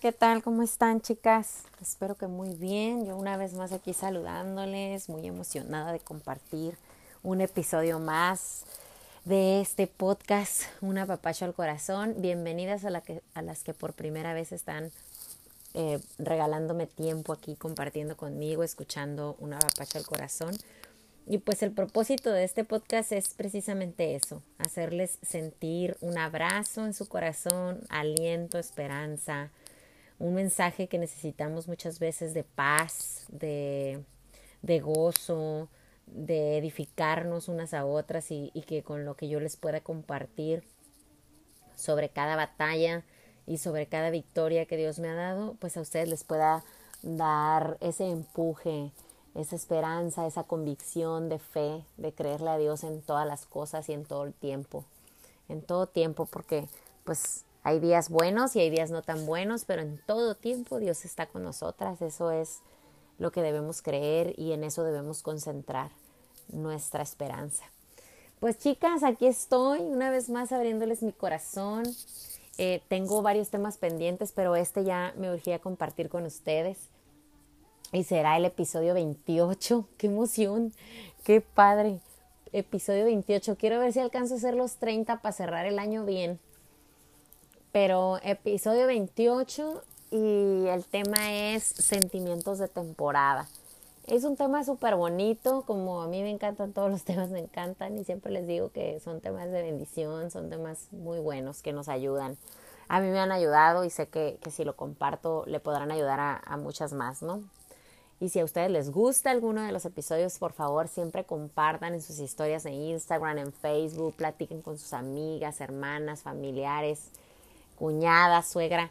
¿qué tal? ¿Cómo están chicas? Espero que muy bien. Yo una vez más aquí saludándoles, muy emocionada de compartir un episodio más de este podcast, Una papacho al corazón. Bienvenidas a, la que, a las que por primera vez están eh, regalándome tiempo aquí, compartiendo conmigo, escuchando Una papacho al corazón. Y pues el propósito de este podcast es precisamente eso, hacerles sentir un abrazo en su corazón, aliento, esperanza, un mensaje que necesitamos muchas veces de paz, de, de gozo, de edificarnos unas a otras y, y que con lo que yo les pueda compartir sobre cada batalla y sobre cada victoria que Dios me ha dado, pues a ustedes les pueda dar ese empuje, esa esperanza, esa convicción de fe, de creerle a Dios en todas las cosas y en todo el tiempo, en todo tiempo, porque pues hay días buenos y hay días no tan buenos, pero en todo tiempo Dios está con nosotras, eso es lo que debemos creer y en eso debemos concentrar nuestra esperanza. Pues chicas, aquí estoy una vez más abriéndoles mi corazón. Eh, tengo varios temas pendientes, pero este ya me urgía compartir con ustedes y será el episodio 28. ¡Qué emoción! ¡Qué padre! Episodio 28. Quiero ver si alcanzo a hacer los 30 para cerrar el año bien. Pero episodio 28 y el tema es sentimientos de temporada. Es un tema súper bonito, como a mí me encantan todos los temas, me encantan y siempre les digo que son temas de bendición, son temas muy buenos que nos ayudan. A mí me han ayudado y sé que, que si lo comparto le podrán ayudar a, a muchas más, ¿no? Y si a ustedes les gusta alguno de los episodios, por favor siempre compartan en sus historias en Instagram, en Facebook, platiquen con sus amigas, hermanas, familiares, cuñadas, suegra.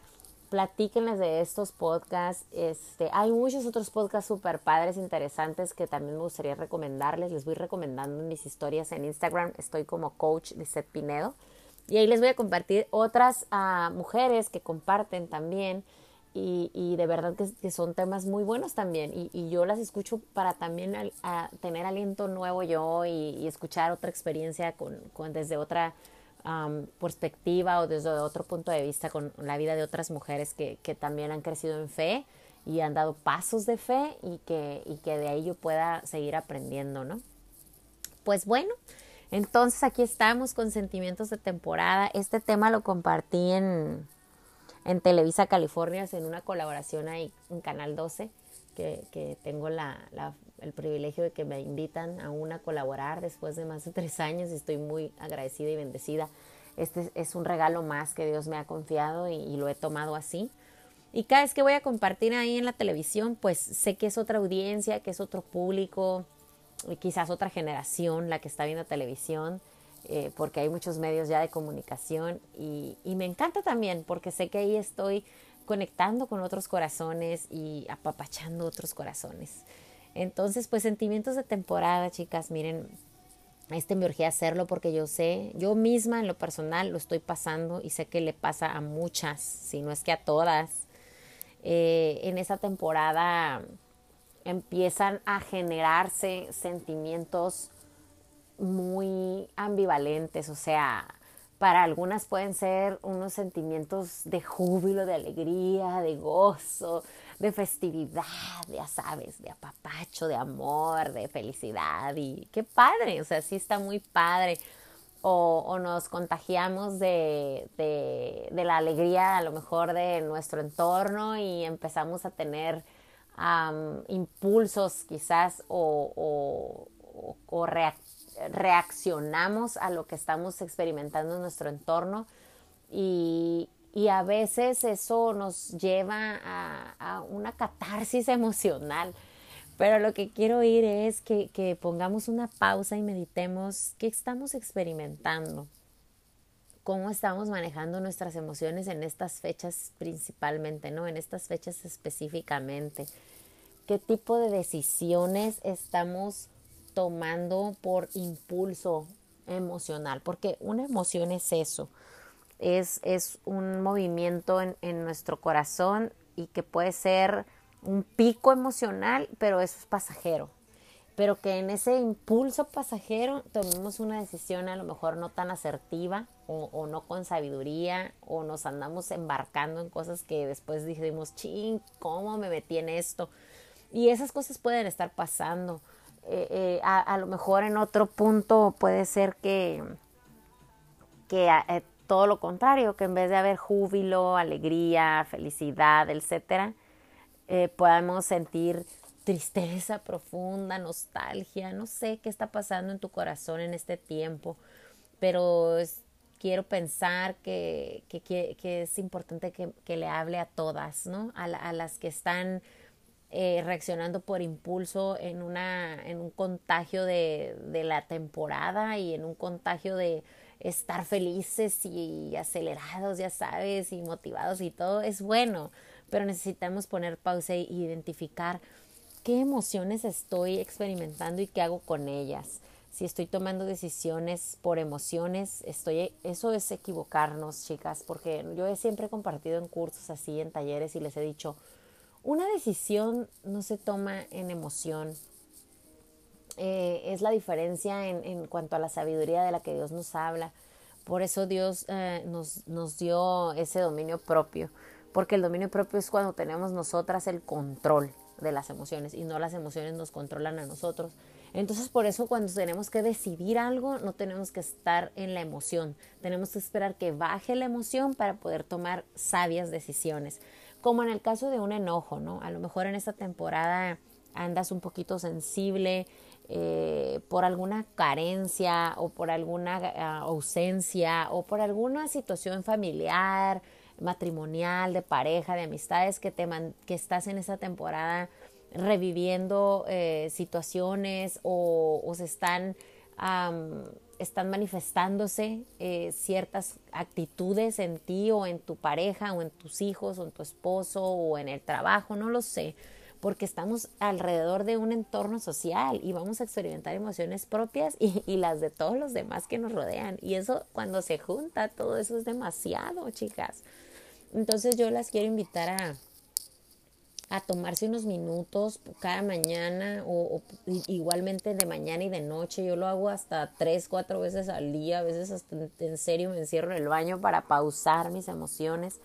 Platíquenles de estos podcasts. Este, hay muchos otros podcasts súper padres, interesantes que también me gustaría recomendarles. Les voy recomendando en mis historias en Instagram. Estoy como coach Lizette Pinedo. Y ahí les voy a compartir otras uh, mujeres que comparten también y, y de verdad que, que, son temas muy buenos también y, y yo las escucho para también a, a tener aliento nuevo yo y, y escuchar otra experiencia con, con desde otra perspectiva o desde otro punto de vista con la vida de otras mujeres que, también han crecido en fe y han dado pasos de fe y que, y que de ahí yo pueda seguir aprendiendo, ¿no? Pues bueno, entonces aquí estamos con sentimientos de temporada. Este tema lo compartí en, en Televisa California, en una colaboración ahí en Canal 12, que, que tengo la, el privilegio de que me invitan aún a colaborar después de más de tres años y estoy muy agradecida y bendecida. Este es un regalo más que Dios me ha confiado y, lo he tomado así. Y cada vez que voy a compartir ahí en la televisión, pues sé que es otra audiencia, que es otro público, y quizás otra generación la que está viendo televisión eh, porque hay muchos medios ya de comunicación y, me encanta también porque sé que ahí estoy conectando con otros corazones y apapachando otros corazones. Entonces, pues sentimientos de temporada, chicas, miren, este me urgía hacerlo porque yo sé, yo misma en lo personal lo estoy pasando y sé que le pasa a muchas, si no es que a todas. Eh, en esa temporada empiezan a generarse sentimientos muy ambivalentes, o sea, para algunas pueden ser unos sentimientos de júbilo, de alegría, de gozo, de festividad, ya sabes, de apapacho, de amor, de felicidad y qué padre, o sea, sí está muy padre. O, nos contagiamos de, de, la alegría a lo mejor de nuestro entorno y empezamos a tener impulsos quizás o, o, o reaccionamos a lo que estamos experimentando en nuestro entorno y, y a veces eso nos lleva a, una catarsis emocional. Pero lo que quiero oír es que, que pongamos una pausa y meditemos qué estamos experimentando, cómo estamos manejando nuestras emociones en estas fechas principalmente, ¿no? En estas fechas específicamente. ¿Qué tipo de decisiones estamos tomando por impulso emocional, porque una emoción es eso, es, es un movimiento en, en, nuestro corazón y que puede ser un pico emocional, pero eso es pasajero. pero que en ese impulso pasajero tomemos una decisión a lo mejor no tan asertiva o, no con sabiduría o nos andamos embarcando en cosas que después dijimos, ching, ¿cómo me metí en esto? Y esas cosas pueden estar pasando. Eh, eh, a, lo mejor en otro punto puede ser que, que eh, todo lo contrario, que en vez de haber júbilo, alegría, felicidad, etcétera, podamos sentir tristeza profunda, nostalgia, no sé qué está pasando en tu corazón en este tiempo, pero quiero pensar que, que, es importante que, le hable a todas, ¿no? A, las que están eh, reaccionando por impulso en, una, en un contagio de, de la temporada y en un contagio de estar felices y acelerados, ya sabes, y motivados y todo, es bueno, pero necesitamos poner pausa e identificar qué emociones estoy experimentando y qué hago con ellas. Si estoy tomando decisiones por emociones, estoy, eso es equivocarnos, chicas, porque yo he siempre compartido en cursos así, en talleres, y les he dicho, una decisión no se toma en emoción. Eh, es la diferencia en, cuanto a la sabiduría de la que Dios nos habla. Por eso Dios eh, nos, nos dio ese dominio propio, porque el dominio propio es cuando tenemos nosotras el control de las emociones y no las emociones nos controlan a nosotros. Entonces por eso cuando tenemos que decidir algo no tenemos que estar en la emoción, tenemos que esperar que baje la emoción para poder tomar sabias decisiones. Como en el caso de un enojo, ¿no? A lo mejor en esta temporada andas un poquito sensible eh, por alguna carencia o por alguna ah, ausencia o por alguna situación familiar, matrimonial, de pareja, de amistades, que, te que estás en esa temporada reviviendo eh, situaciones o, se están, están manifestándose eh, ciertas actitudes en ti o en tu pareja o en tus hijos o en tu esposo o en el trabajo, no lo sé, porque estamos alrededor de un entorno social y vamos a experimentar emociones propias y, y las de todos los demás que nos rodean. Y eso cuando se junta, todo eso es demasiado, chicas. Entonces yo las quiero invitar a, a tomarse unos minutos cada mañana o, igualmente de mañana y de noche. Yo lo hago hasta tres, cuatro veces al día, a veces hasta en serio me encierro en el baño para pausar mis emociones,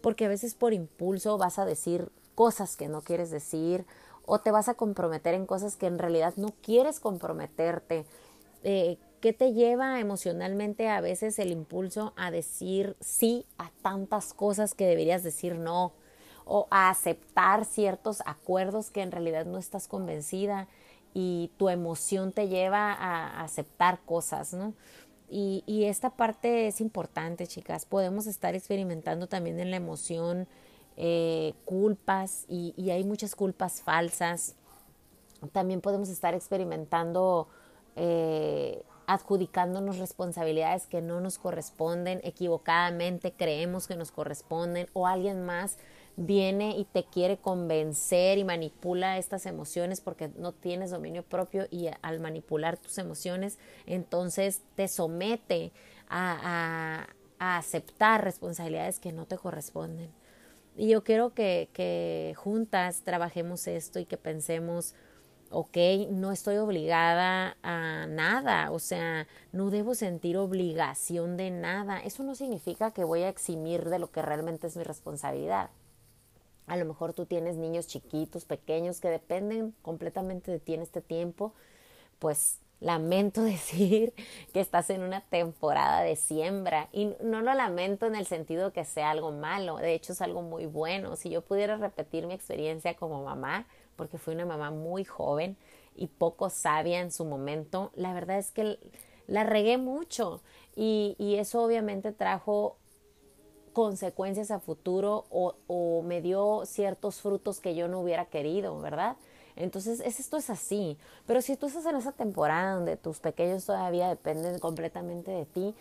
porque a veces por impulso vas a decir cosas que no quieres decir o te vas a comprometer en cosas que en realidad no quieres comprometerte. Eh, ¿Qué te lleva emocionalmente a veces el impulso a decir sí a tantas cosas que deberías decir no? O a aceptar ciertos acuerdos que en realidad no estás convencida y tu emoción te lleva a aceptar cosas, ¿no? Y, esta parte es importante, chicas. Podemos estar experimentando también en la emoción eh, culpas y, y hay muchas culpas falsas. También podemos estar experimentando eh, adjudicándonos responsabilidades que no nos corresponden, equivocadamente creemos que nos corresponden o alguien más viene y te quiere convencer y manipula estas emociones porque no tienes dominio propio y al manipular tus emociones entonces te somete a, a, aceptar responsabilidades que no te corresponden. Y yo quiero que, que juntas trabajemos esto y que pensemos ok, no estoy obligada a nada, o sea, no debo sentir obligación de nada. Eso no significa que voy a eximir de lo que realmente es mi responsabilidad. A lo mejor tú tienes niños chiquitos, pequeños, que dependen completamente de ti en este tiempo, pues lamento decir que estás en una temporada de siembra. Y no lo lamento en el sentido que sea algo malo, de hecho es algo muy bueno. Si yo pudiera repetir mi experiencia como mamá, porque fui una mamá muy joven y poco sabia en su momento, la verdad es que la regué mucho. Y, eso obviamente trajo consecuencias a futuro o, me dio ciertos frutos que yo no hubiera querido, ¿verdad? Entonces, esto es así. Pero si tú estás en esa temporada donde tus pequeños todavía dependen completamente de ti,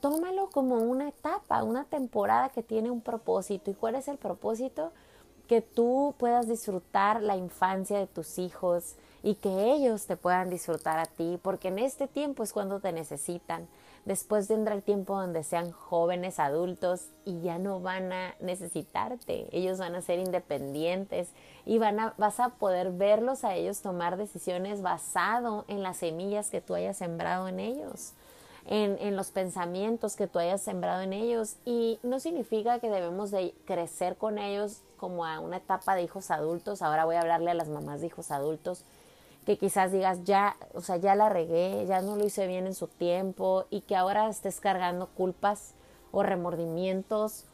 tómalo como una etapa, una temporada que tiene un propósito. ¿Y cuál es el propósito? que tú puedas disfrutar la infancia de tus hijos y que ellos te puedan disfrutar a ti, porque en este tiempo es cuando te necesitan. Después vendrá el tiempo donde sean jóvenes adultos y ya no van a necesitarte. Ellos van a ser independientes y van a, vas a poder verlos a ellos tomar decisiones basado en las semillas que tú hayas sembrado en ellos. En, en, los pensamientos que tú hayas sembrado en ellos y no significa que debemos de crecer con ellos como a una etapa de hijos adultos. Ahora voy a hablarle a las mamás de hijos adultos que quizás digas ya, o sea, ya la regué, ya no lo hice bien en su tiempo y que ahora estés cargando culpas o remordimientos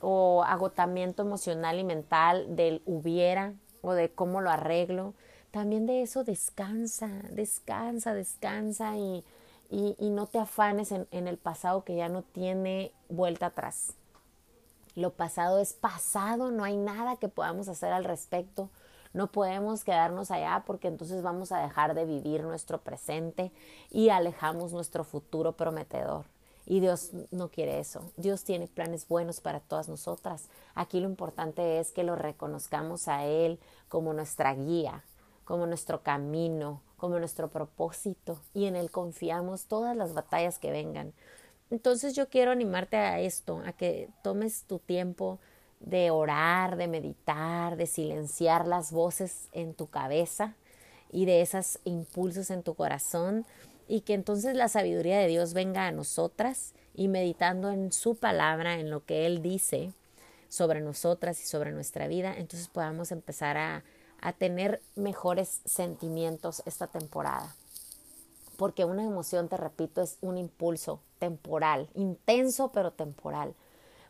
o agotamiento emocional y mental del hubiera o de cómo lo arreglo. También de eso descansa, descansa, descansa y, y, no te afanes en el pasado que ya no tiene vuelta atrás. Lo pasado es pasado, no hay nada que podamos hacer al respecto no podemos quedarnos allá porque entonces vamos a dejar de vivir nuestro presente y alejamos nuestro futuro prometedor. Y Dios no quiere eso. Dios tiene planes buenos para todas nosotras. Aquí lo importante es que lo reconozcamos a Él como nuestra guía, como nuestro camino, como nuestro propósito y en Él confiamos todas las batallas que vengan. Entonces yo quiero animarte a esto, a que tomes tu tiempo de orar, de meditar, de silenciar las voces en tu cabeza y de esos impulsos en tu corazón y que entonces la sabiduría de Dios venga a nosotras y meditando en su palabra, en lo que Él dice sobre nosotras y sobre nuestra vida, entonces podamos empezar a, a tener mejores sentimientos esta temporada. Porque una emoción, te repito, es un impulso temporal, intenso pero temporal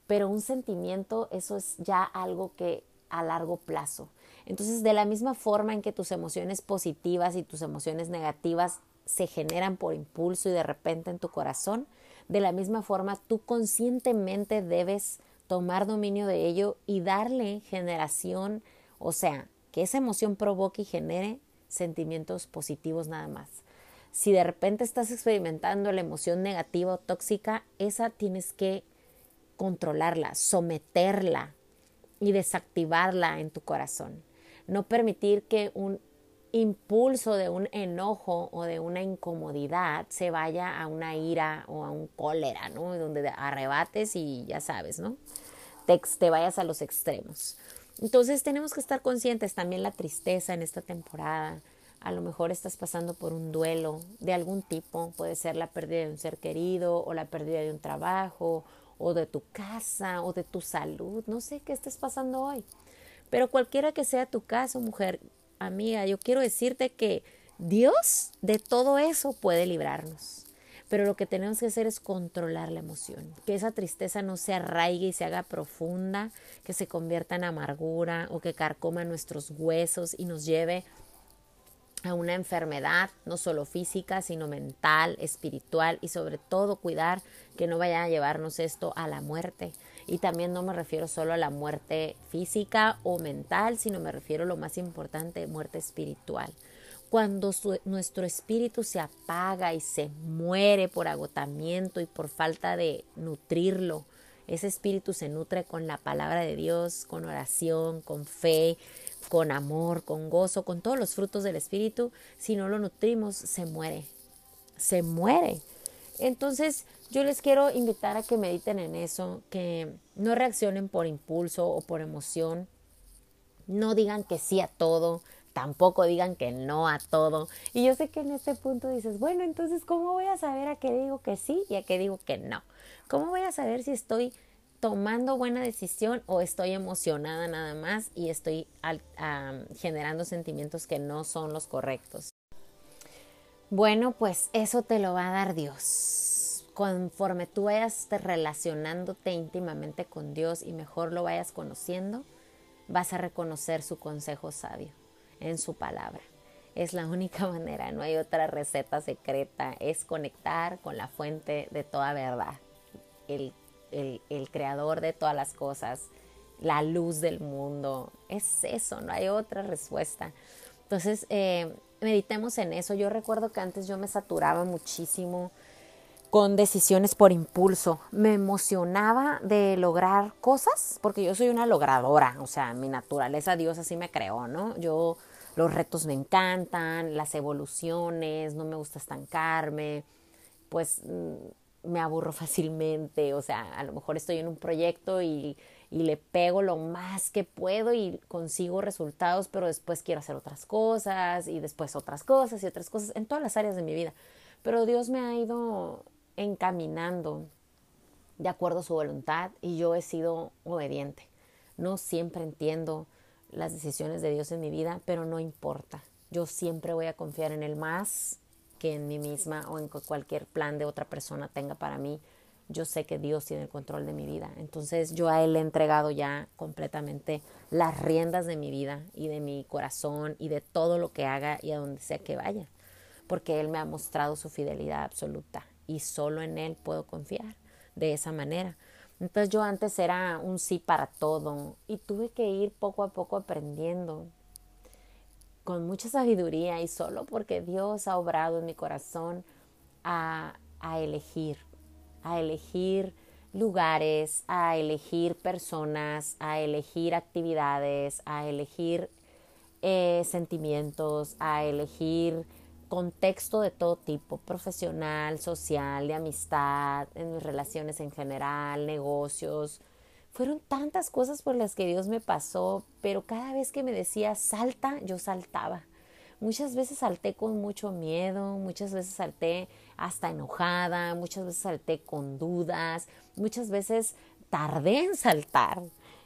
pero un sentimiento, eso es ya algo que a largo plazo. Entonces, de la misma forma en que tus emociones positivas y tus emociones negativas se generan por impulso y de repente en tu corazón, de la misma forma tú conscientemente debes tomar dominio de ello y darle generación, o sea, que esa emoción provoque y genere sentimientos positivos nada más. Si de repente estás experimentando la emoción negativa o tóxica, esa tienes que controlarla, someterla y desactivarla en tu corazón. No permitir que un impulso de un enojo o de una incomodidad se vaya a una ira o a un cólera, ¿no? Donde arrebates y ya sabes, ¿no? Te, vayas a los extremos. Entonces tenemos que estar conscientes también la tristeza en esta temporada. A lo mejor estás pasando por un duelo de algún tipo, puede ser la pérdida de un ser querido o la pérdida de un trabajo o de tu casa o de tu salud, no sé qué estés pasando hoy. Pero cualquiera que sea tu caso, mujer, amiga, yo quiero decirte que Dios de todo eso puede librarnos. Pero lo que tenemos que hacer es controlar la emoción, que esa tristeza no se arraigue y se haga profunda, que se convierta en amargura o que carcoma nuestros huesos y nos lleve a una enfermedad, no solo física, sino mental, espiritual y sobre todo cuidar que no vaya a llevarnos esto a la muerte. Y también no me refiero solo a la muerte física o mental, sino me refiero a lo más importante, muerte espiritual. Cuando nuestro espíritu se apaga y se muere por agotamiento y por falta de nutrirlo, ese espíritu se nutre con la palabra de Dios, con oración, con fe, con amor, con gozo, con todos los frutos del Espíritu, si no lo nutrimos, se muere, se muere. Entonces, yo les quiero invitar a que mediten en eso, que no reaccionen por impulso o por emoción, no digan que sí a todo, tampoco digan que no a todo. Y yo sé que en este punto dices, bueno, entonces, ¿cómo voy a saber a qué digo que sí y a qué digo que no? ¿Cómo voy a saber si estoy tomando buena decisión o estoy emocionada nada más y estoy generando sentimientos que no son los correctos. Bueno, pues eso te lo va a dar Dios. Conforme tú vayas relacionándote íntimamente con Dios y mejor lo vayas conociendo, vas a reconocer su consejo sabio en su palabra. Es la única manera, no hay otra receta secreta, es conectar con la fuente de toda verdad, el el, creador de todas las cosas, la luz del mundo. Es eso, no hay otra respuesta. Entonces, eh, meditemos en eso. Yo recuerdo que antes yo me saturaba muchísimo con decisiones por impulso. Me emocionaba de lograr cosas, porque yo soy una logradora, o sea, mi naturaleza, Dios así me creó, ¿no? Yo los retos me encantan, las evoluciones, no me gusta estancarme, pues mm, me aburro fácilmente, o sea, a lo mejor estoy en un proyecto y, y le pego lo más que puedo y consigo resultados, pero después quiero hacer otras cosas y después otras cosas y otras cosas en todas las áreas de mi vida. Pero Dios me ha ido encaminando de acuerdo a su voluntad y yo he sido obediente. No siempre entiendo las decisiones de Dios en mi vida, pero no importa. Yo siempre voy a confiar en Él más que en mí misma o en cualquier plan de otra persona tenga para mí. Yo sé que Dios tiene el control de mi vida. Entonces yo a Él he entregado ya completamente las riendas de mi vida y de mi corazón y de todo lo que haga y a donde sea que vaya. Porque Él me ha mostrado su fidelidad absoluta y solo en Él puedo confiar de esa manera. Entonces yo antes era un sí para todo y tuve que ir poco a poco aprendiendo con mucha sabiduría y solo porque Dios ha obrado en mi corazón a, a elegir, a elegir lugares, a elegir personas, a elegir actividades, a elegir eh, sentimientos, a elegir contexto de todo tipo, profesional, social, de amistad, en mis relaciones en general, negocios. Fueron tantas cosas por las que Dios me pasó, pero cada vez que me decía salta, yo saltaba. Muchas veces salté con mucho miedo, muchas veces salté hasta enojada, muchas veces salté con dudas, muchas veces tardé en saltar.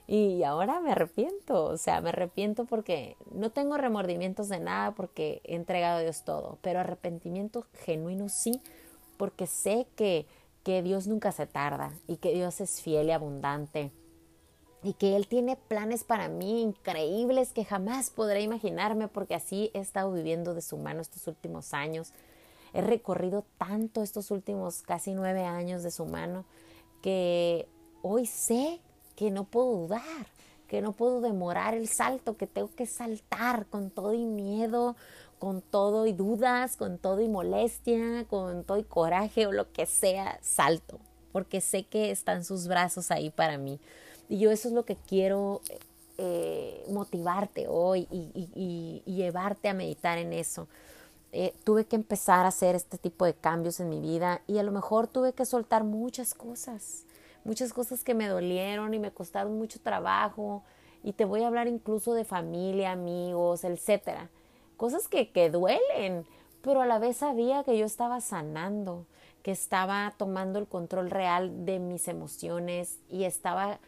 Y ahora me arrepiento, o sea, me arrepiento porque no tengo remordimientos de nada porque he entregado a Dios todo, pero arrepentimiento genuino sí, porque sé que, que Dios nunca se tarda y que Dios es fiel y abundante y que Él tiene planes para mí increíbles que jamás podré imaginarme porque así he estado viviendo de su mano estos últimos años. He recorrido tanto estos últimos casi nueve años de su mano que hoy sé que no puedo dudar, que no puedo demorar el salto, que tengo que saltar con todo y miedo, con todo y dudas, con todo y molestia, con todo y coraje o lo que sea, salto, porque sé que están sus brazos ahí para mí. Y yo eso es lo que quiero eh, motivarte hoy y, llevarte a meditar en eso. Eh, tuve que empezar a hacer este tipo de cambios en mi vida y a lo mejor tuve que soltar muchas cosas muchas cosas que me dolieron y me costaron mucho trabajo. Y te voy a hablar incluso de familia, amigos, etcétera. Cosas que, que duelen, pero a la vez sabía que yo estaba sanando, que estaba tomando el control real de mis emociones y estaba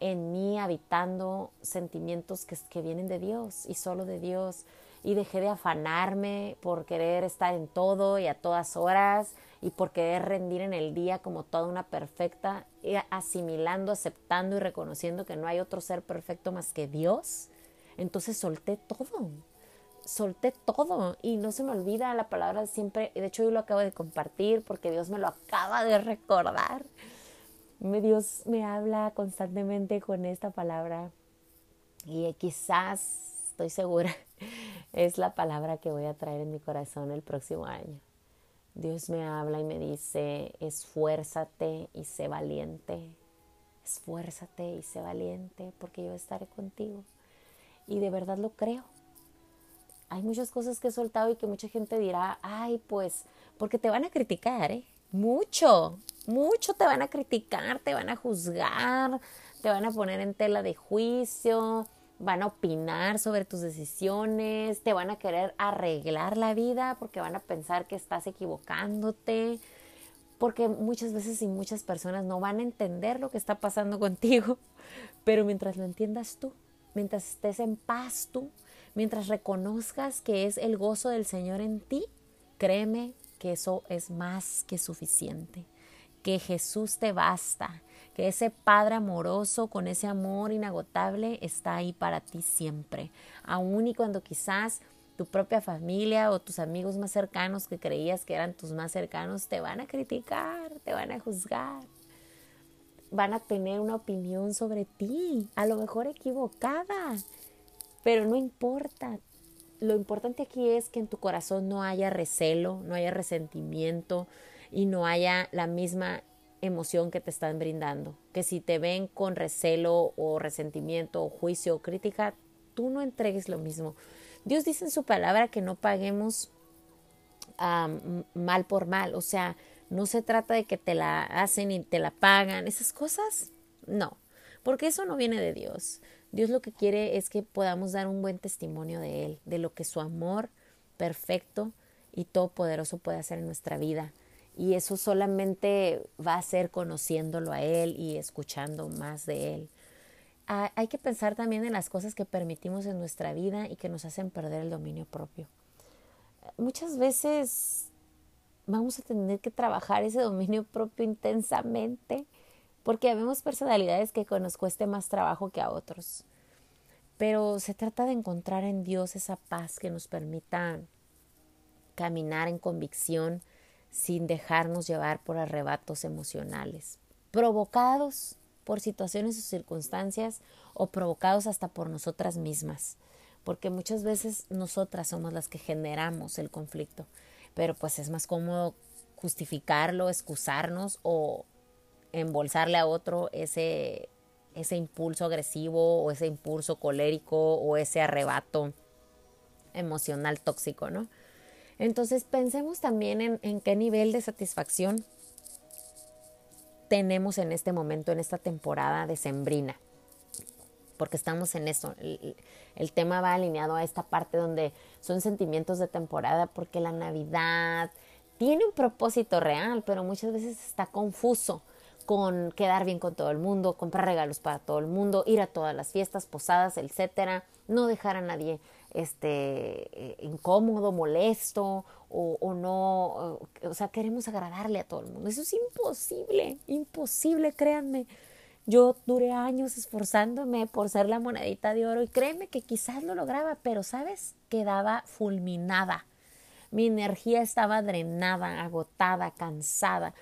en mí habitando sentimientos que, que vienen de Dios y solo de Dios. Y dejé de afanarme por querer estar en todo y a todas horas y por querer rendir en el día como toda una perfecta, asimilando, aceptando y reconociendo que no hay otro ser perfecto más que Dios, entonces solté todo, solté todo y no se me olvida la palabra siempre, de hecho yo lo acabo de compartir porque Dios me lo acaba de recordar. Dios me habla constantemente con esta palabra y quizás, estoy segura, es la palabra que voy a traer en mi corazón el próximo año. Dios me habla y me dice, esfuérzate y sé valiente, esfuérzate y sé valiente porque yo estaré contigo. Y de verdad lo creo. Hay muchas cosas que he soltado y que mucha gente dirá, ay, pues, porque te van a criticar, ¿eh? Mucho, mucho te van a criticar, te van a juzgar, te van a poner en tela de juicio, van a opinar sobre tus decisiones, te van a querer arreglar la vida porque van a pensar que estás equivocándote, porque muchas veces y muchas personas no van a entender lo que está pasando contigo, pero mientras lo entiendas tú, mientras estés en paz tú, mientras reconozcas que es el gozo del Señor en ti, créeme que eso es más que suficiente, que Jesús te basta, que ese Padre amoroso con ese amor inagotable está ahí para ti siempre, aun y cuando quizás tu propia familia o tus amigos más cercanos que creías que eran tus más cercanos te van a criticar, te van a juzgar, van a tener una opinión sobre ti, a lo mejor equivocada, pero no importa. Lo importante aquí es que en tu corazón no haya recelo, no haya resentimiento y no haya la misma emoción que te están brindando. Que si te ven con recelo o resentimiento o juicio o crítica, tú no entregues lo mismo, Dios dice en su palabra que no paguemos mal por mal, o sea, no se trata de que te la hacen y te la pagan, esas cosas, no, porque eso no viene de Dios. Dios lo que quiere es que podamos dar un buen testimonio de Él, de lo que su amor perfecto y todopoderoso puede hacer en nuestra vida. Y eso solamente va a ser conociéndolo a Él y escuchando más de Él. Hay que pensar también en las cosas que permitimos en nuestra vida y que nos hacen perder el dominio propio. Muchas veces vamos a tener que trabajar ese dominio propio intensamente porque habemos personalidades que nos cueste más trabajo que a otros. Pero se trata de encontrar en Dios esa paz que nos permita caminar en convicción sin dejarnos llevar por arrebatos emocionales, provocados por situaciones o circunstancias o provocados hasta por nosotras mismas, porque muchas veces nosotras somos las que generamos el conflicto, pero pues es más cómodo justificarlo, excusarnos o embolsarle a otro ese, ese impulso agresivo o ese impulso colérico o ese arrebato emocional tóxico, ¿no? Entonces pensemos también en, en qué nivel de satisfacción tenemos en este momento, en esta temporada de sembrina, porque estamos en eso. El, el, tema va alineado a esta parte donde son sentimientos de temporada, porque la Navidad tiene un propósito real, pero muchas veces está confuso con quedar bien con todo el mundo, comprar regalos para todo el mundo, ir a todas las fiestas, posadas, etcétera, no dejar a nadie este eh, incómodo, molesto o, o no, o, sea, queremos agradarle a todo el mundo. Eso es imposible, imposible, créanme. Yo duré años esforzándome por ser la monedita de oro y créeme que quizás lo lograba, pero sabes, quedaba fulminada. Mi energía estaba drenada, agotada, cansada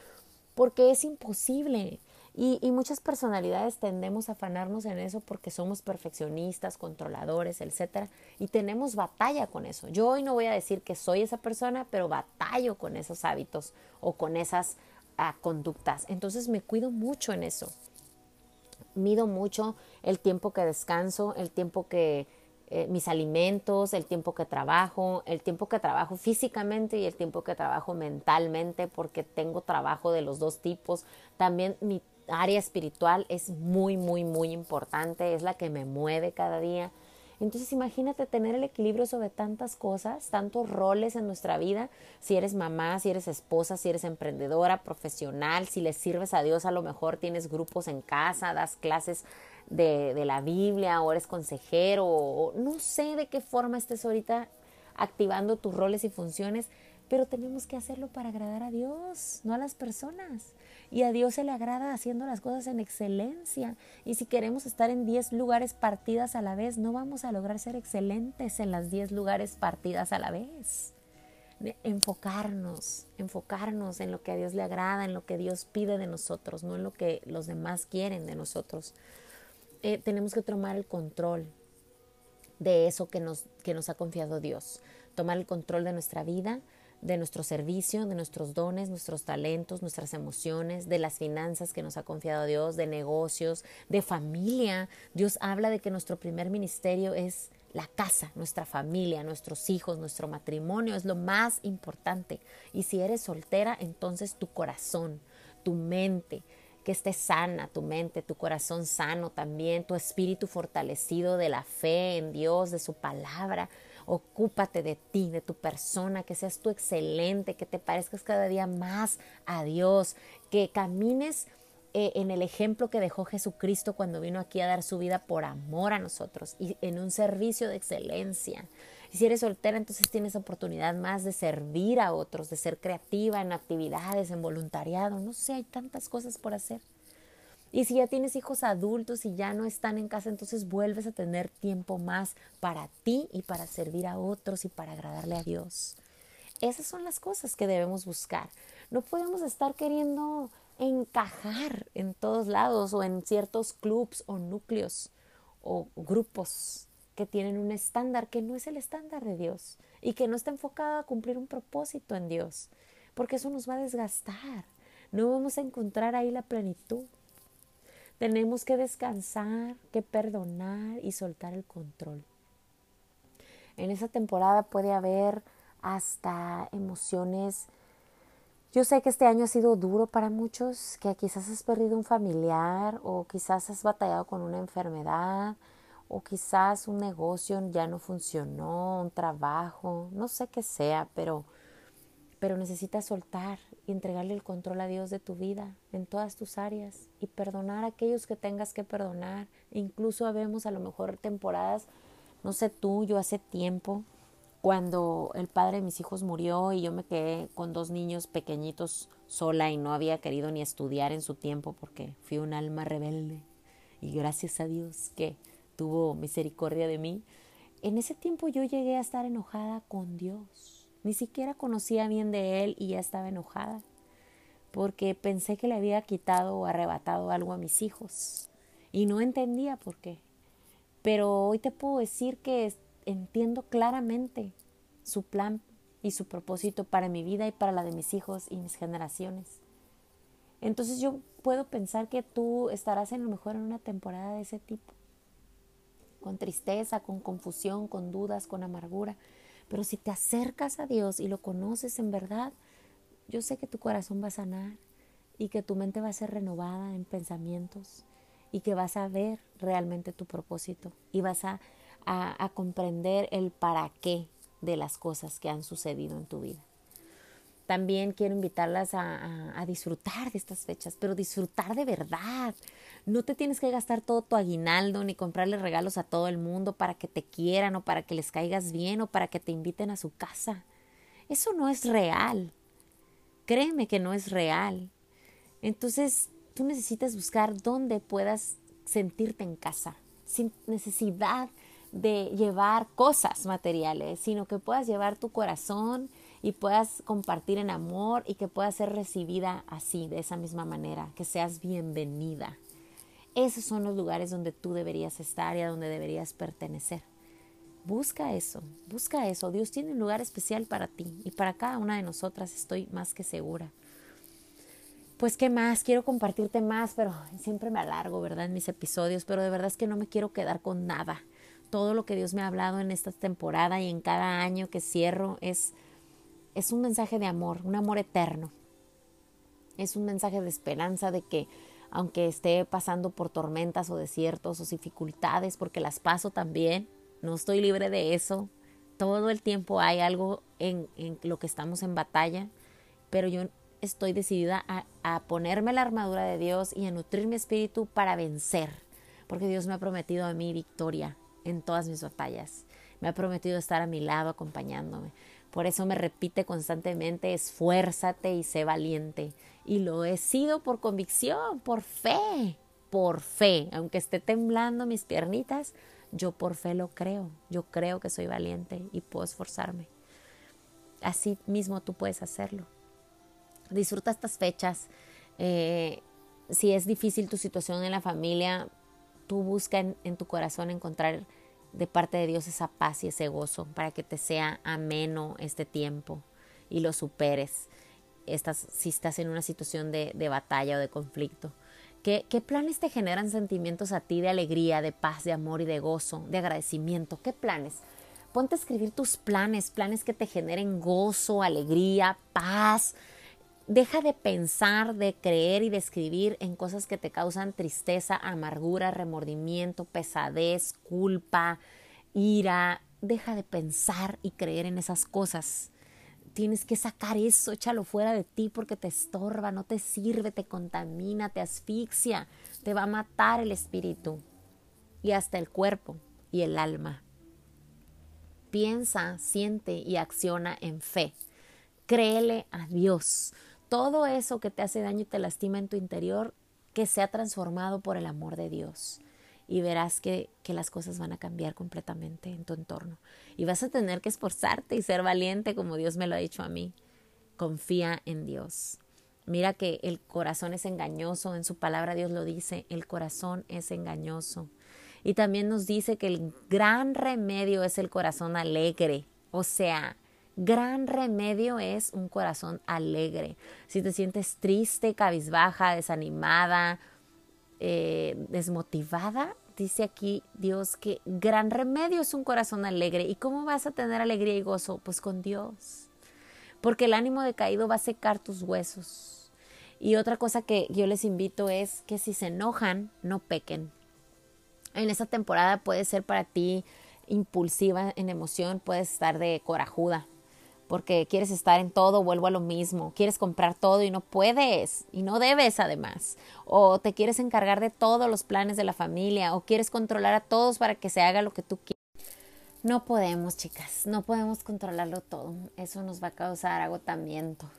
porque es imposible. Y, muchas personalidades tendemos a afanarnos en eso porque somos perfeccionistas, controladores, etcétera, y tenemos batalla con eso. Yo hoy no voy a decir que soy esa persona, pero batallo con esos hábitos o con esas ah, conductas. Entonces me cuido mucho en eso. Mido mucho el tiempo que descanso, el tiempo que, eh, mis alimentos, el tiempo que trabajo, el tiempo que trabajo físicamente y el tiempo que trabajo mentalmente, porque tengo trabajo de los dos tipos. También mi área espiritual es muy, muy, muy importante, es la que me mueve cada día. Entonces imagínate tener el equilibrio sobre tantas cosas, tantos roles en nuestra vida, si eres mamá, si eres esposa, si eres emprendedora, profesional, si le sirves a Dios, a lo mejor tienes grupos en casa, das clases de, la Biblia o eres consejero o no sé de qué forma estés ahorita activando tus roles y funciones, pero tenemos que hacerlo para agradar a Dios, no a las personas. Y a Dios se le agrada haciendo las cosas en excelencia. Y si queremos estar en 10 lugares partidas a la vez, no vamos a lograr ser excelentes en las 10 lugares partidas a la vez. Enfocarnos, enfocarnos en lo que a Dios le agrada, en lo que Dios pide de nosotros, no en lo que los demás quieren de nosotros. Eh, tenemos que tomar el control de eso que nos, que nos ha confiado Dios, tomar el control de nuestra vida, de nuestro servicio, de nuestros dones, nuestros talentos, nuestras emociones, de las finanzas que nos ha confiado Dios, de negocios, de familia. Dios habla de que nuestro primer ministerio es la casa, nuestra familia, nuestros hijos, nuestro matrimonio, es lo más importante. Y si eres soltera, entonces tu corazón, tu mente, que esté sana tu mente, tu corazón sano también, tu espíritu fortalecido de la fe en Dios, de su palabra. Ocúpate de ti, de tu persona, que seas tú excelente, que te parezcas cada día más a Dios, que camines eh, en el ejemplo que dejó Jesucristo cuando vino aquí a dar su vida por amor a nosotros y en un servicio de excelencia. Y si eres soltera, entonces tienes oportunidad más de servir a otros, de ser creativa en actividades, en voluntariado. No sé, hay tantas cosas por hacer. Y si ya tienes hijos adultos y ya no están en casa, entonces vuelves a tener tiempo más para ti y para servir a otros y para agradarle a Dios. Esas son las cosas que debemos buscar. No podemos estar queriendo encajar en todos lados o en ciertos clubs o núcleos o grupos que tienen un estándar que no es el estándar de Dios y que no está enfocado a cumplir un propósito en Dios, porque eso nos va a desgastar. No vamos a encontrar ahí la plenitud. Tenemos que descansar, que perdonar y soltar el control. En esa temporada puede haber hasta emociones. Yo sé que este año ha sido duro para muchos, que quizás has perdido un familiar o quizás has batallado con una enfermedad o quizás un negocio ya no funcionó, un trabajo, no sé qué sea, pero pero necesitas soltar y entregarle el control a Dios de tu vida en todas tus áreas y perdonar a aquellos que tengas que perdonar. Incluso habemos a lo mejor temporadas, no sé tú, yo hace tiempo, cuando el padre de mis hijos murió y yo me quedé con dos niños pequeñitos sola y no había querido ni estudiar en su tiempo porque fui un alma rebelde y gracias a Dios que tuvo misericordia de mí. En ese tiempo yo llegué a estar enojada con Dios ni siquiera conocía bien de él y ya estaba enojada, porque pensé que le había quitado o arrebatado algo a mis hijos y no entendía por qué. Pero hoy te puedo decir que entiendo claramente su plan y su propósito para mi vida y para la de mis hijos y mis generaciones. Entonces yo puedo pensar que tú estarás en lo mejor en una temporada de ese tipo, con tristeza, con confusión, con dudas, con amargura, pero si te acercas a Dios y lo conoces en verdad, yo sé que tu corazón va a sanar y que tu mente va a ser renovada en pensamientos y que vas a ver realmente tu propósito y vas a, a, comprender el para qué de las cosas que han sucedido en tu vida. También quiero invitarlas a, a, disfrutar de estas fechas, pero disfrutar de verdad, no te tienes que gastar todo tu aguinaldo ni comprarle regalos a todo el mundo para que te quieran o para que les caigas bien o para que te inviten a su casa. Eso no es real. Créeme que no es real. Entonces, tú necesitas buscar dónde puedas sentirte en casa, sin necesidad de llevar cosas materiales, sino que puedas llevar tu corazón y puedas compartir en amor y que puedas ser recibida así, de esa misma manera, que seas bienvenida. Esos son los lugares donde tú deberías estar y a donde deberías pertenecer. Busca eso, busca eso. Dios tiene un lugar especial para ti y para cada una de nosotras estoy más que segura. Pues qué más, quiero compartirte más, pero siempre me alargo, ¿verdad? En mis episodios, pero de verdad es que no me quiero quedar con nada. Todo lo que Dios me ha hablado en esta temporada y en cada año que cierro es, es un mensaje de amor, un amor eterno. Es un mensaje de esperanza de que aunque esté pasando por tormentas o desiertos o dificultades, porque las paso también, no estoy libre de eso. Todo el tiempo hay algo en, lo que estamos en batalla, pero yo estoy decidida a, a ponerme la armadura de Dios y a nutrir mi espíritu para vencer, porque Dios me ha prometido a mí victoria en todas mis batallas. Me ha prometido estar a mi lado acompañándome. Por eso me repite constantemente, esfuérzate y sé valiente. Y lo he sido por convicción, por fe, por fe. Aunque esté temblando mis piernitas, yo por fe lo creo. Yo creo que soy valiente y puedo esforzarme. Así mismo tú puedes hacerlo. Disfruta estas fechas. Eh, si es difícil tu situación en la familia, tú busca en tu corazón encontrar de parte de Dios esa paz y ese gozo para que te sea ameno este tiempo y lo superes estás, si estás en una situación de, de batalla o de conflicto. ¿Qué, ¿Qué, planes te generan sentimientos a ti de alegría, de paz, de amor y de gozo, de agradecimiento? ¿Qué planes? Ponte a escribir tus planes, planes que te generen gozo, alegría, paz, Deja de pensar, de creer y de escribir en cosas que te causan tristeza, amargura, remordimiento, pesadez, culpa, ira. Deja de pensar y creer en esas cosas. Tienes que sacar eso, échalo fuera de ti porque te estorba, no te sirve, te contamina, te asfixia, te va a matar el espíritu y hasta el cuerpo y el alma. Piensa, siente y acciona en fe. Créele a Dios todo eso que te hace daño y te lastima en tu interior, que sea transformado por el amor de Dios. Y verás que, que las cosas van a cambiar completamente en tu entorno. Y vas a tener que esforzarte y ser valiente como Dios me lo ha dicho a mí. Confía en Dios. Mira que el corazón es engañoso, en su palabra Dios lo dice, el corazón es engañoso. Y también nos dice que el gran remedio es el corazón alegre, o sea, Gran remedio es un corazón alegre. Si te sientes triste, cabizbaja, desanimada, eh, desmotivada, dice aquí Dios que gran remedio es un corazón alegre. ¿Y cómo vas a tener alegría y gozo? Pues con Dios. Porque el ánimo decaído va a secar tus huesos. Y otra cosa que yo les invito es que si se enojan, no pequen. En esta temporada puede ser para ti impulsiva en emoción, puedes estar de corajuda, porque quieres estar en todo, vuelvo a lo mismo, quieres comprar todo y no puedes y no debes además, o te quieres encargar de todos los planes de la familia, o quieres controlar a todos para que se haga lo que tú quieres. No podemos, chicas, no podemos controlarlo todo, eso nos va a causar agotamiento.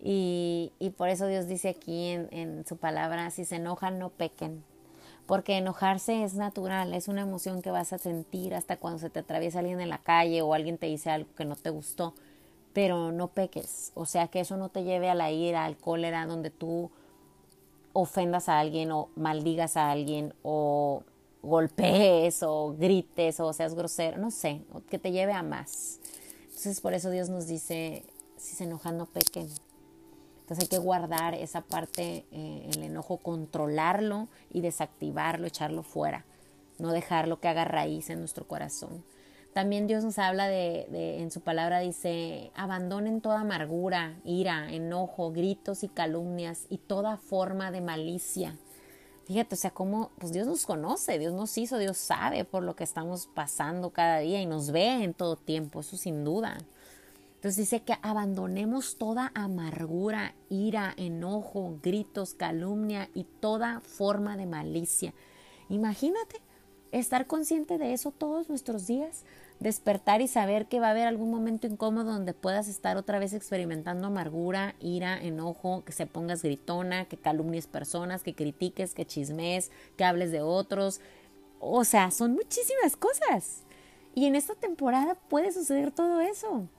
Y, y por eso Dios dice aquí en, en su palabra, si se enojan, no pequen, porque enojarse es natural, es una emoción que vas a sentir hasta cuando se te atraviesa alguien en la calle o alguien te dice algo que no te gustó, pero no peques, o sea que eso no te lleve a la ira, al cólera, donde tú ofendas a alguien o maldigas a alguien o golpees o grites o seas grosero, no sé, que te lleve a más. Entonces por eso Dios nos dice, si se enojan no pequen, entonces hay que guardar esa parte, eh, el enojo, controlarlo y desactivarlo, echarlo fuera, no dejarlo que haga raíz en nuestro corazón. También Dios nos habla de, de, en su palabra dice, abandonen toda amargura, ira, enojo, gritos y calumnias y toda forma de malicia. Fíjate, o sea, cómo pues Dios nos conoce, Dios nos hizo, Dios sabe por lo que estamos pasando cada día y nos ve en todo tiempo, eso sin duda. Entonces dice que abandonemos toda amargura, ira, enojo, gritos, calumnia y toda forma de malicia. Imagínate estar consciente de eso todos nuestros días, despertar y saber que va a haber algún momento incómodo donde puedas estar otra vez experimentando amargura, ira, enojo, que se pongas gritona, que calumnies personas, que critiques, que chismes, que hables de otros. O sea, son muchísimas cosas. Y en esta temporada puede suceder todo eso.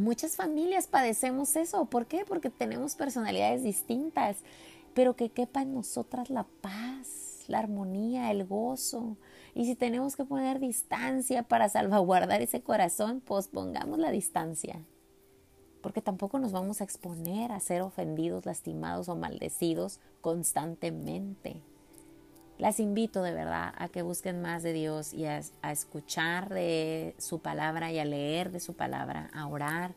Muchas familias padecemos eso. ¿Por qué? Porque tenemos personalidades distintas, pero que quepa en nosotras la paz, la armonía, el gozo. Y si tenemos que poner distancia para salvaguardar ese corazón, pues pongamos la distancia. Porque tampoco nos vamos a exponer a ser ofendidos, lastimados o maldecidos constantemente. Las invito de verdad a que busquen más de Dios y a, escuchar de su palabra y a leer de su palabra, a orar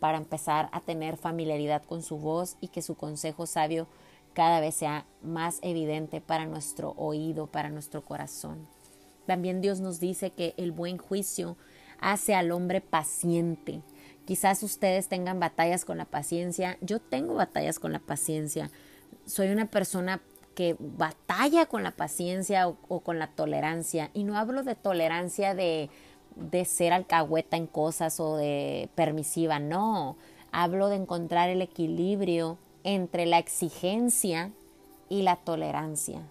para empezar a tener familiaridad con su voz y que su consejo sabio cada vez sea más evidente para nuestro oído, para nuestro corazón. También Dios nos dice que el buen juicio hace al hombre paciente. Quizás ustedes tengan batallas con la paciencia. Yo tengo batallas con la paciencia. Soy una persona que batalla con la paciencia o, con la tolerancia. Y no hablo de tolerancia de, de ser alcahueta en cosas o de permisiva, no. Hablo de encontrar el equilibrio entre la exigencia y la tolerancia.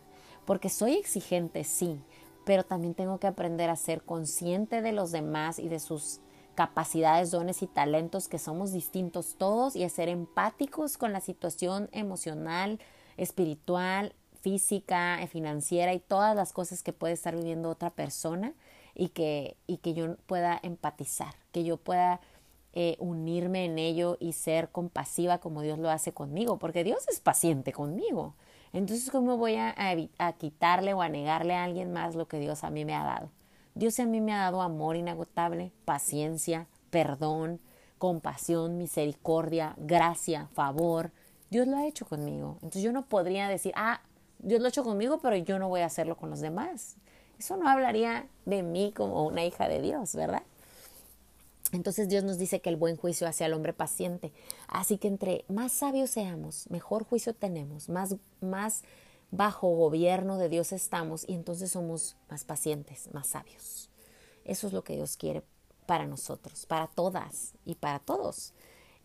Porque soy exigente, sí, pero también tengo que aprender a ser consciente de los demás y de sus capacidades, dones y talentos, que somos distintos todos, y a ser empáticos con la situación emocional, espiritual, física, financiera y todas las cosas que puede estar viviendo otra persona y que, y que yo pueda empatizar, que yo pueda eh, unirme en ello y ser compasiva como Dios lo hace conmigo, porque Dios es paciente conmigo. Entonces, ¿cómo voy a, a, quitarle o a negarle a alguien más lo que Dios a mí me ha dado? Dios a mí me ha dado amor inagotable, paciencia, perdón, compasión, misericordia, gracia, favor, Dios lo ha hecho conmigo. Entonces yo no podría decir, ah, Dios lo ha hecho conmigo, pero yo no voy a hacerlo con los demás. Eso no hablaría de mí como una hija de Dios, ¿verdad? Entonces Dios nos dice que el buen juicio hacia el hombre paciente. Así que entre más sabios seamos, mejor juicio tenemos, más, más bajo gobierno de Dios estamos y entonces somos más pacientes, más sabios. Eso es lo que Dios quiere para nosotros, para todas y para todos.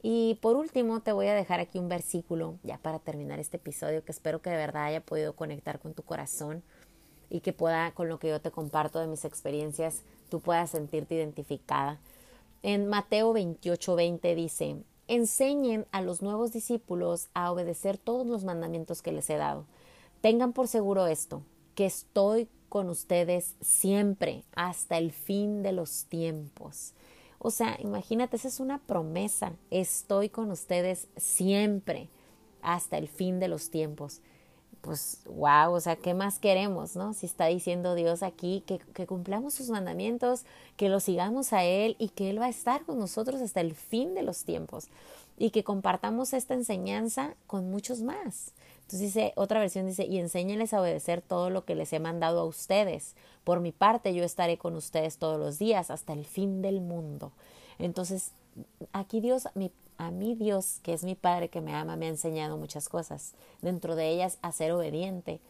Y por último, te voy a dejar aquí un versículo ya para terminar este episodio que espero que de verdad haya podido conectar con tu corazón y que pueda, con lo que yo te comparto de mis experiencias, tú puedas sentirte identificada. En Mateo 28, 20 dice, enseñen a los nuevos discípulos a obedecer todos los mandamientos que les he dado. Tengan por seguro esto, que estoy con ustedes siempre hasta el fin de los tiempos. O sea, imagínate, esa es una promesa. Estoy con ustedes siempre hasta el fin de los tiempos. pues wow, o sea, ¿qué más queremos, no? Si está diciendo Dios aquí que, que, cumplamos sus mandamientos, que lo sigamos a Él y que Él va a estar con nosotros hasta el fin de los tiempos y que compartamos esta enseñanza con muchos más. Entonces dice, otra versión dice, y enséñenles a obedecer todo lo que les he mandado a ustedes. Por mi parte, yo estaré con ustedes todos los días hasta el fin del mundo. Entonces, aquí Dios, mi a mí Dios, que es mi Padre que me ama, me ha enseñado muchas cosas. Dentro de ellas, a ser obediente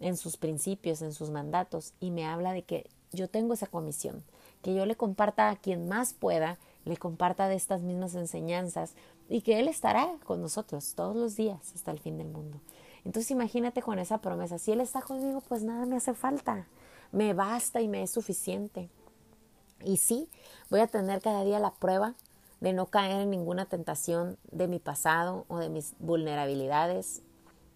en sus principios, en sus mandatos. Y me habla de que yo tengo esa comisión, que yo le comparta a quien más pueda, le comparta de estas mismas enseñanzas y que Él estará con nosotros todos los días hasta el fin del mundo. Entonces imagínate con esa promesa, si Él está conmigo, pues nada me hace falta, me basta y me es suficiente. Y sí, voy a tener cada día la prueba de no caer en ninguna tentación de mi pasado o de mis vulnerabilidades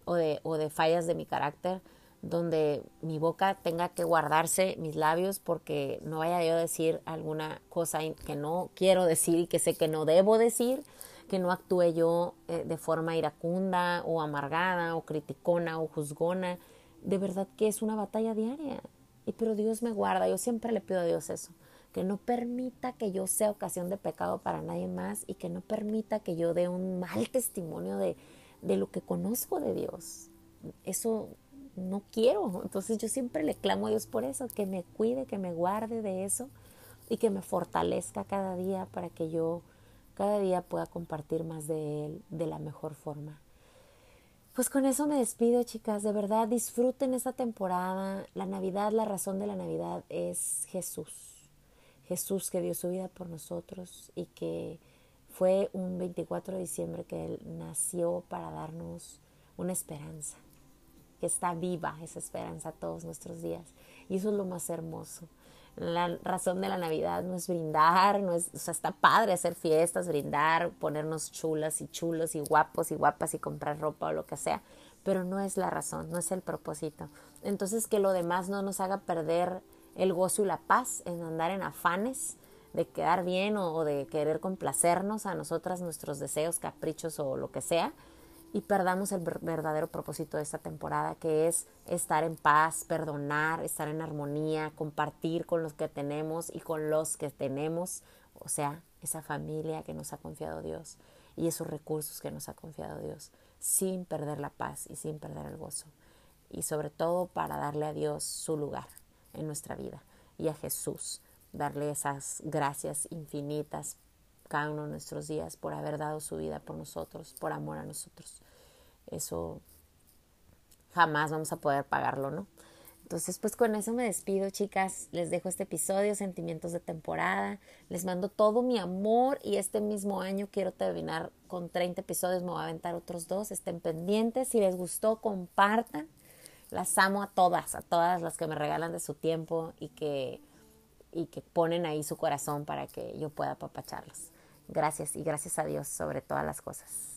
o de, o de fallas de mi carácter, donde mi boca tenga que guardarse mis labios porque no vaya yo a decir alguna cosa que no quiero decir y que sé que no debo decir, que no actúe yo eh, de forma iracunda o amargada o criticona o juzgona. De verdad que es una batalla diaria. Y pero Dios me guarda, yo siempre le pido a Dios eso que no permita que yo sea ocasión de pecado para nadie más y que no permita que yo dé un mal testimonio de, de lo que conozco de Dios. Eso no quiero. Entonces yo siempre le clamo a Dios por eso, que me cuide, que me guarde de eso y que me fortalezca cada día para que yo cada día pueda compartir más de Él de la mejor forma. Pues con eso me despido, chicas. De verdad, disfruten esta temporada. La Navidad, la razón de la Navidad es Jesús. Jesús que dio su vida por nosotros y que fue un 24 de diciembre que Él nació para darnos una esperanza, que está viva esa esperanza todos nuestros días. Y eso es lo más hermoso. La razón de la Navidad no es brindar, no es, o sea, está padre hacer fiestas, brindar, ponernos chulas y chulos y guapos y guapas y comprar ropa o lo que sea, pero no es la razón, no es el propósito. Entonces que lo demás no nos haga perder el gozo y la paz en andar en afanes de quedar bien o, de querer complacernos a nosotras, nuestros deseos, caprichos o lo que sea, y perdamos el verdadero propósito de esta temporada, que es estar en paz, perdonar, estar en armonía, compartir con los que tenemos y con los que tenemos, o sea, esa familia que nos ha confiado Dios y esos recursos que nos ha confiado Dios, sin perder la paz y sin perder el gozo. Y sobre todo para darle a Dios su lugar en nuestra vida y a Jesús, darle esas gracias infinitas cada uno de nuestros días por haber dado su vida por nosotros, por amor a nosotros. Eso jamás vamos a poder pagarlo, ¿no? Entonces, pues con eso me despido, chicas. Les dejo este episodio, Sentimientos de temporada. Les mando todo mi amor y este mismo año quiero terminar con 30 episodios. Me voy a aventar otros dos. Estén pendientes. Si les gustó, compartan. Las amo a todas, a todas las que me regalan de su tiempo y que, y que ponen ahí su corazón para que yo pueda apapacharlos. Gracias y gracias a Dios sobre todas las cosas.